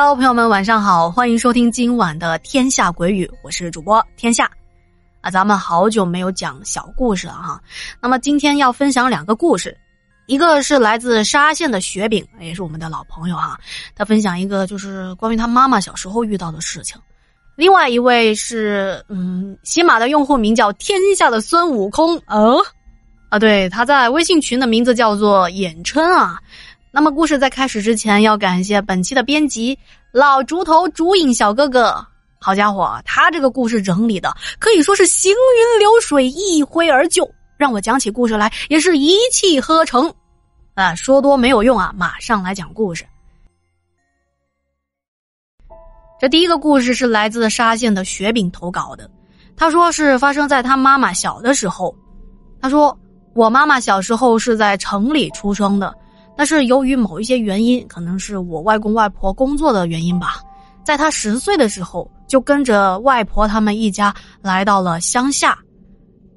Hello，朋友们，晚上好，欢迎收听今晚的《天下鬼语》，我是主播天下。啊，咱们好久没有讲小故事了哈。那么今天要分享两个故事，一个是来自沙县的雪饼，也是我们的老朋友哈。他分享一个就是关于他妈妈小时候遇到的事情。另外一位是嗯，喜马的用户名叫天下的孙悟空哦，啊，对，他在微信群的名字叫做眼春啊。那么故事在开始之前，要感谢本期的编辑老竹头竹影小哥哥。好家伙，他这个故事整理的可以说是行云流水，一挥而就，让我讲起故事来也是一气呵成。啊，说多没有用啊，马上来讲故事。这第一个故事是来自沙县的雪饼投稿的，他说是发生在他妈妈小的时候。他说我妈妈小时候是在城里出生的，但是由于某一些原因，可能是我外公外婆工作的原因吧，在他十岁的时候就跟着外婆他们一家来到了乡下。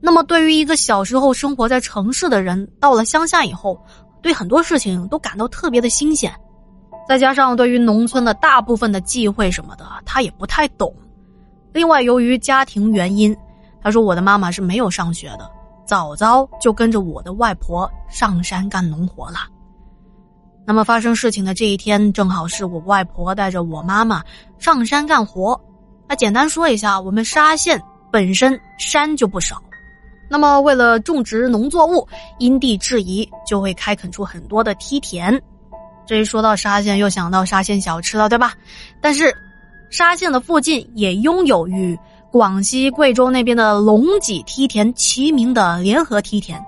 那么对于一个小时候生活在城市的人，到了乡下以后，对很多事情都感到特别的新鲜。再加上对于农村的大部分的忌讳什么的，他也不太懂。另外，由于家庭原因，他说我的妈妈是没有上学的，早早就跟着我的外婆上山干农活了。那么发生事情的这一天，正好是我外婆带着我妈妈上山干活。那简单说一下，我们沙县本身山就不少，那么为了种植农作物，因地制宜，就会开垦出很多的梯田。这一说到沙县，又想到沙县小吃了，对吧？但是，沙县的附近也拥有与广西、贵州那边的龙脊梯田齐名的联合梯田，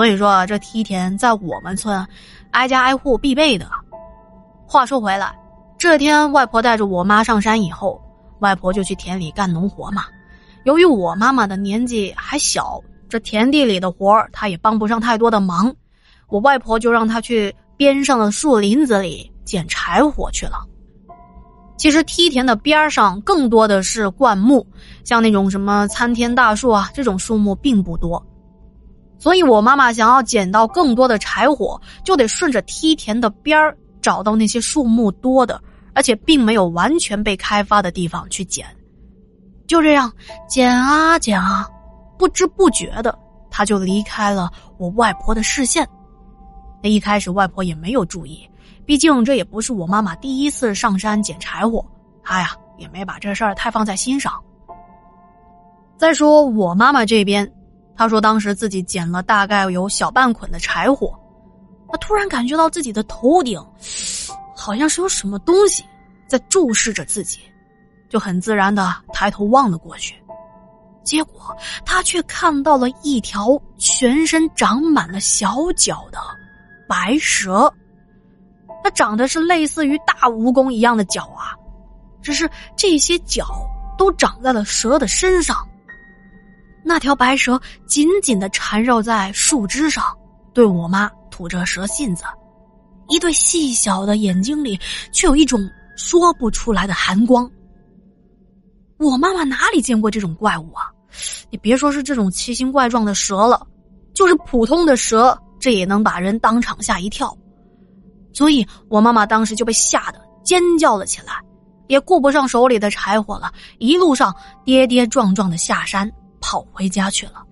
所以说这梯田在我们村挨家挨户必备的。话说回来，这天外婆带着我妈上山以后，外婆就去田里干农活嘛。由于我妈妈的年纪还小，这田地里的活她也帮不上太多的忙，我外婆就让她去。边上的树林子里捡柴火去了。其实梯田的边上更多的是灌木，像那种什么参天大树啊，这种树木并不多。所以我妈妈想要捡到更多的柴火，就得顺着梯田的边儿找到那些树木多的，而且并没有完全被开发的地方去捡。就这样捡啊捡啊，不知不觉的，她就离开了我外婆的视线。那一开始，外婆也没有注意，毕竟这也不是我妈妈第一次上山捡柴火，她呀也没把这事儿太放在心上。再说我妈妈这边，他说当时自己捡了大概有小半捆的柴火，他突然感觉到自己的头顶好像是有什么东西在注视着自己，就很自然的抬头望了过去，结果他却看到了一条全身长满了小脚的。白蛇，它长得是类似于大蜈蚣一样的脚啊，只是这些脚都长在了蛇的身上。那条白蛇紧紧的缠绕在树枝上，对我妈吐着蛇信子，一对细小的眼睛里却有一种说不出来的寒光。我妈妈哪里见过这种怪物啊？你别说是这种奇形怪状的蛇了，就是普通的蛇。这也能把人当场吓一跳，所以我妈妈当时就被吓得尖叫了起来，也顾不上手里的柴火了，一路上跌跌撞撞的下山跑回家去了。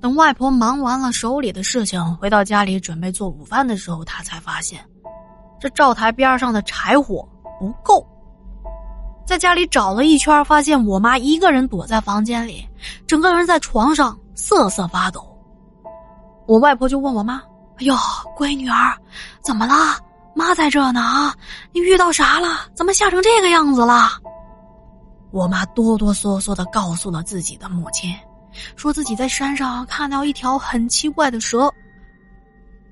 等外婆忙完了手里的事情，回到家里准备做午饭的时候，她才发现，这灶台边上的柴火不够。在家里找了一圈，发现我妈一个人躲在房间里，整个人在床上瑟瑟发抖。我外婆就问我妈：“哎呦，闺女儿，怎么了？妈在这呢啊！你遇到啥了？怎么吓成这个样子了？”我妈哆哆嗦嗦的告诉了自己的母亲，说自己在山上看到一条很奇怪的蛇。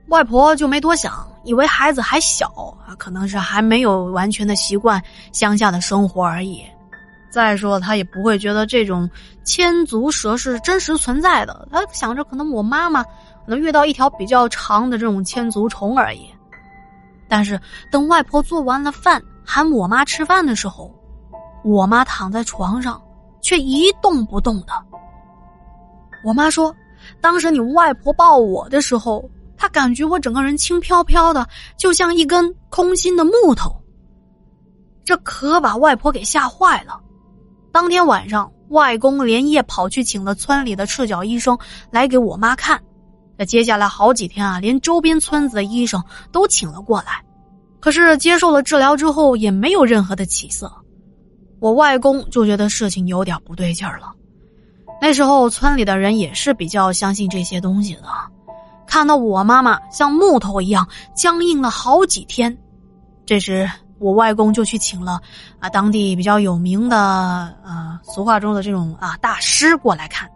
外婆就没多想，以为孩子还小啊，可能是还没有完全的习惯乡下的生活而已。再说，他也不会觉得这种千足蛇是真实存在的。他想着，可能我妈妈。可能遇到一条比较长的这种千足虫而已，但是等外婆做完了饭喊我妈吃饭的时候，我妈躺在床上却一动不动的。我妈说，当时你外婆抱我的时候，她感觉我整个人轻飘飘的，就像一根空心的木头。这可把外婆给吓坏了。当天晚上，外公连夜跑去请了村里的赤脚医生来给我妈看。那接下来好几天啊，连周边村子的医生都请了过来。可是接受了治疗之后，也没有任何的起色。我外公就觉得事情有点不对劲儿了。那时候村里的人也是比较相信这些东西的。看到我妈妈像木头一样僵硬了好几天，这时我外公就去请了啊当地比较有名的呃俗话中的这种啊大师过来看。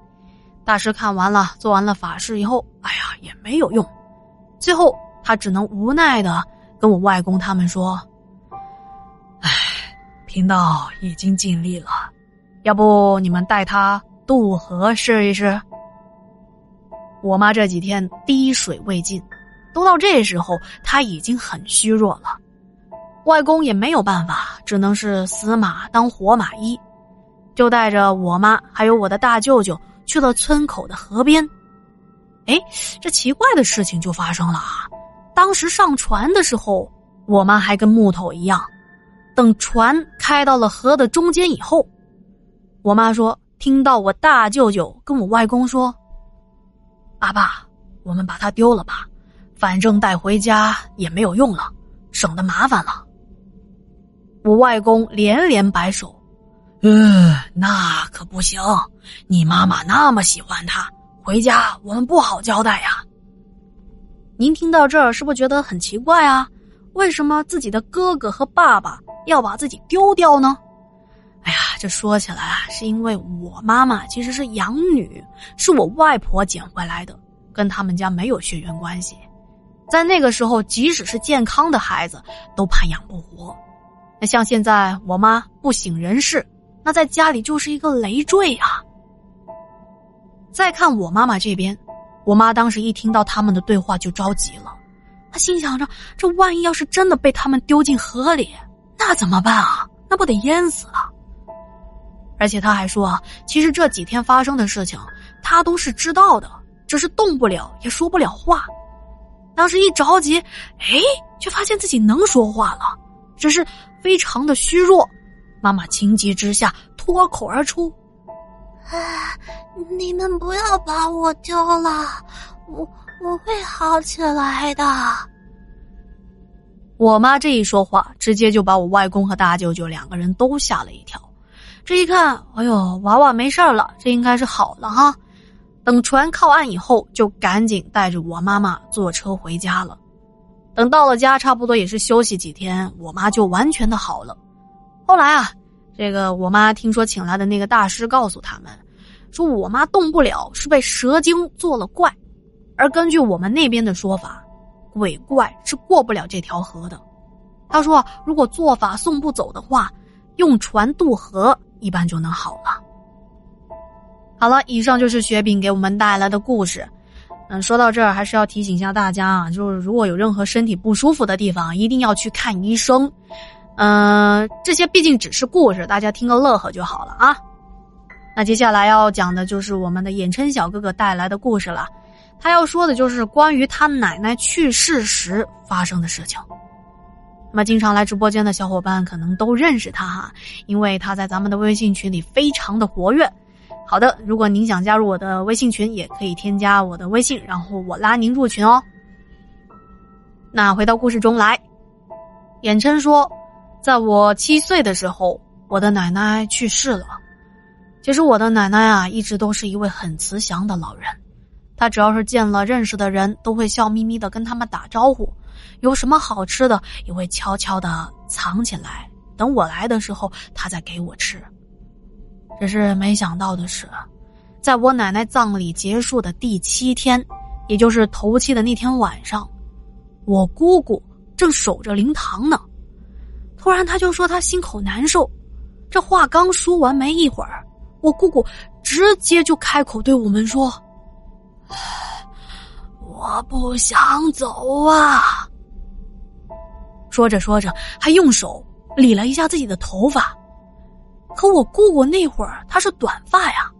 大师看完了，做完了法事以后，哎呀也没有用。最后他只能无奈的跟我外公他们说：“，贫道已经尽力了，要不你们带他渡河试一试。”我妈这几天滴水未进，都到这时候，她已经很虚弱了。外公也没有办法，只能是死马当活马医，就带着我妈还有我的大舅舅去了村口的河边。哎，这奇怪的事情就发生了啊！当时上船的时候，我妈还跟木头一样。等船开到了河的中间以后，我妈说听到我大舅舅跟我外公说。阿爸，我们把它丢了吧，反正带回家也没有用了，省得麻烦了。我外公连连摆手：“嗯，那可不行，你妈妈那么喜欢它，回家我们不好交代呀。”您听到这儿是不是觉得很奇怪啊？为什么自己的哥哥和爸爸要把自己丢掉呢？哎呀，这说起来啊，是因为我妈妈其实是养女，是我外婆捡回来的，跟他们家没有血缘关系。在那个时候，即使是健康的孩子，都怕养不活。那像现在我妈不省人事，那在家里就是一个累赘啊。再看我妈妈这边，我妈当时一听到他们的对话就着急了，他心想着：这万一要是真的被他们丢进河里，那怎么办啊？那不得淹死了？而且他还说，其实这几天发生的事情，他都是知道的，只是动不了，也说不了话。当时一着急，哎，却发现自己能说话了，只是非常的虚弱。妈妈情急之下脱口而出：“啊，你们不要把我丢了，我我会好起来的。”我妈这一说话，直接就把我外公和大舅舅两个人都吓了一跳。这一看，哎呦，娃娃没事了，这应该是好了哈。等船靠岸以后，就赶紧带着我妈妈坐车回家了。等到了家，差不多也是休息几天，我妈就完全的好了。后来啊，这个我妈听说请来的那个大师告诉他们，说我妈动不了，是被蛇精做了怪。而根据我们那边的说法，鬼怪是过不了这条河的。他说，如果做法送不走的话，用船渡河。一般就能好了。好了，以上就是雪饼给我们带来的故事。嗯，说到这儿，还是要提醒一下大家啊，就是如果有任何身体不舒服的地方，一定要去看医生。嗯，这些毕竟只是故事，大家听个乐呵就好了啊。那接下来要讲的就是我们的眼琛小哥哥带来的故事了。他要说的就是关于他奶奶去世时发生的事情。那么，经常来直播间的小伙伴可能都认识他哈，因为他在咱们的微信群里非常的活跃。好的，如果您想加入我的微信群，也可以添加我的微信，然后我拉您入群哦。那回到故事中来，眼琛说，在我七岁的时候，我的奶奶去世了。其实我的奶奶啊，一直都是一位很慈祥的老人，他只要是见了认识的人，都会笑眯眯的跟他们打招呼。有什么好吃的，也会悄悄的藏起来，等我来的时候，他再给我吃。只是没想到的是，在我奶奶葬礼结束的第七天，也就是头七的那天晚上，我姑姑正守着灵堂呢。突然，他就说他心口难受。这话刚说完没一会儿，我姑姑直接就开口对我们说：“我不想走啊。”说着说着，还用手理了一下自己的头发。可我姑姑那会儿她是短发呀。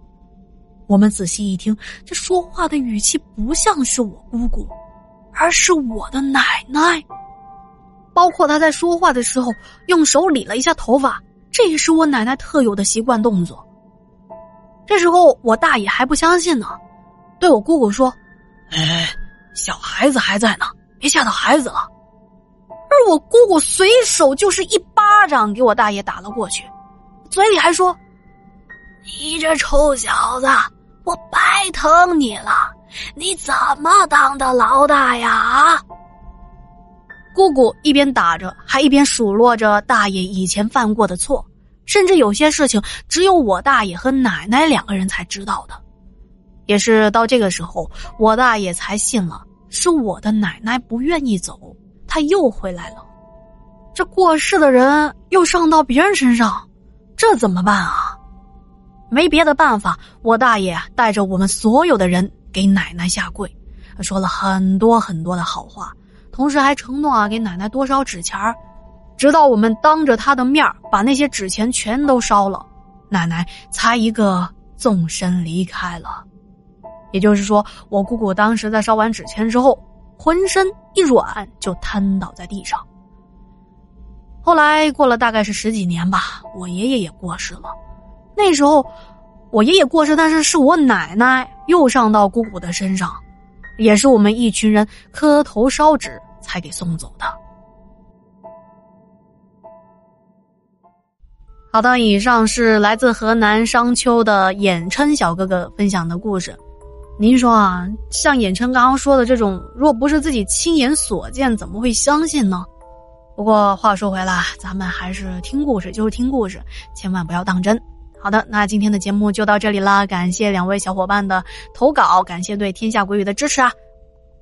我们仔细一听，这说话的语气不像是我姑姑，而是我的奶奶。包括她在说话的时候用手理了一下头发，这也是我奶奶特有的习惯动作。这时候我大爷还不相信呢，对我姑姑说：“哎，小孩子还在呢，别吓到孩子了。”而我姑姑随手就是一巴掌给我大爷打了过去，嘴里还说：“你这臭小子，我白疼你了！你怎么当的老大呀？”姑姑一边打着，还一边数落着大爷以前犯过的错。甚至有些事情只有我大爷和奶奶两个人才知道的，也是到这个时候，我大爷才信了，是我的奶奶不愿意走，他又回来了。这过世的人又上到别人身上，这怎么办啊？没别的办法，我大爷带着我们所有的人给奶奶下跪，说了很多很多的好话，同时还承诺啊给奶奶多烧纸钱儿。直到我们当着他的面把那些纸钱全都烧了，奶奶才一个纵身离开了。也就是说，我姑姑当时在烧完纸钱之后，浑身一软就瘫倒在地上。后来过了大概是十几年吧，我爷爷也过世了。那时候，我爷爷过世，但是是我奶奶又上到姑姑的身上，也是我们一群人磕头烧纸才给送走的。好的，以上是来自河南商丘的衍琛小哥哥分享的故事。您说啊，像衍琛刚刚说的这种，若不是自己亲眼所见，怎么会相信呢？不过话说回来，咱们还是听故事就是听故事，千万不要当真。好的，那今天的节目就到这里了，感谢两位小伙伴的投稿，感谢对天下鬼语的支持啊！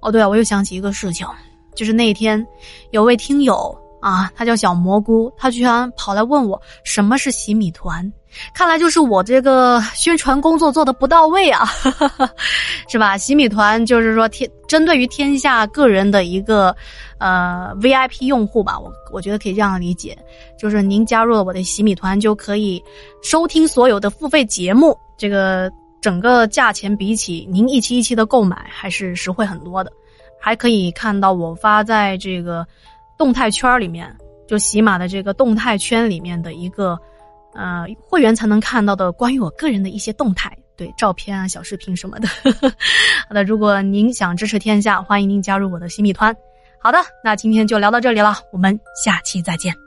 哦，对了，我又想起一个事情，就是那天有位听友。啊，他叫小蘑菇，他居然跑来问我什么是洗米团，看来就是我这个宣传工作做的不到位啊，是吧？洗米团就是说天针对于天下个人的一个呃 VIP 用户吧，我我觉得可以这样理解，就是您加入了我的洗米团，就可以收听所有的付费节目，这个整个价钱比起您一期一期的购买还是实惠很多的，还可以看到我发在这个。动态圈里面，就喜马的这个动态圈里面的一个，呃，会员才能看到的关于我个人的一些动态，对照片啊、小视频什么的。好的，如果您想支持天下，欢迎您加入我的新米团。好的，那今天就聊到这里了，我们下期再见。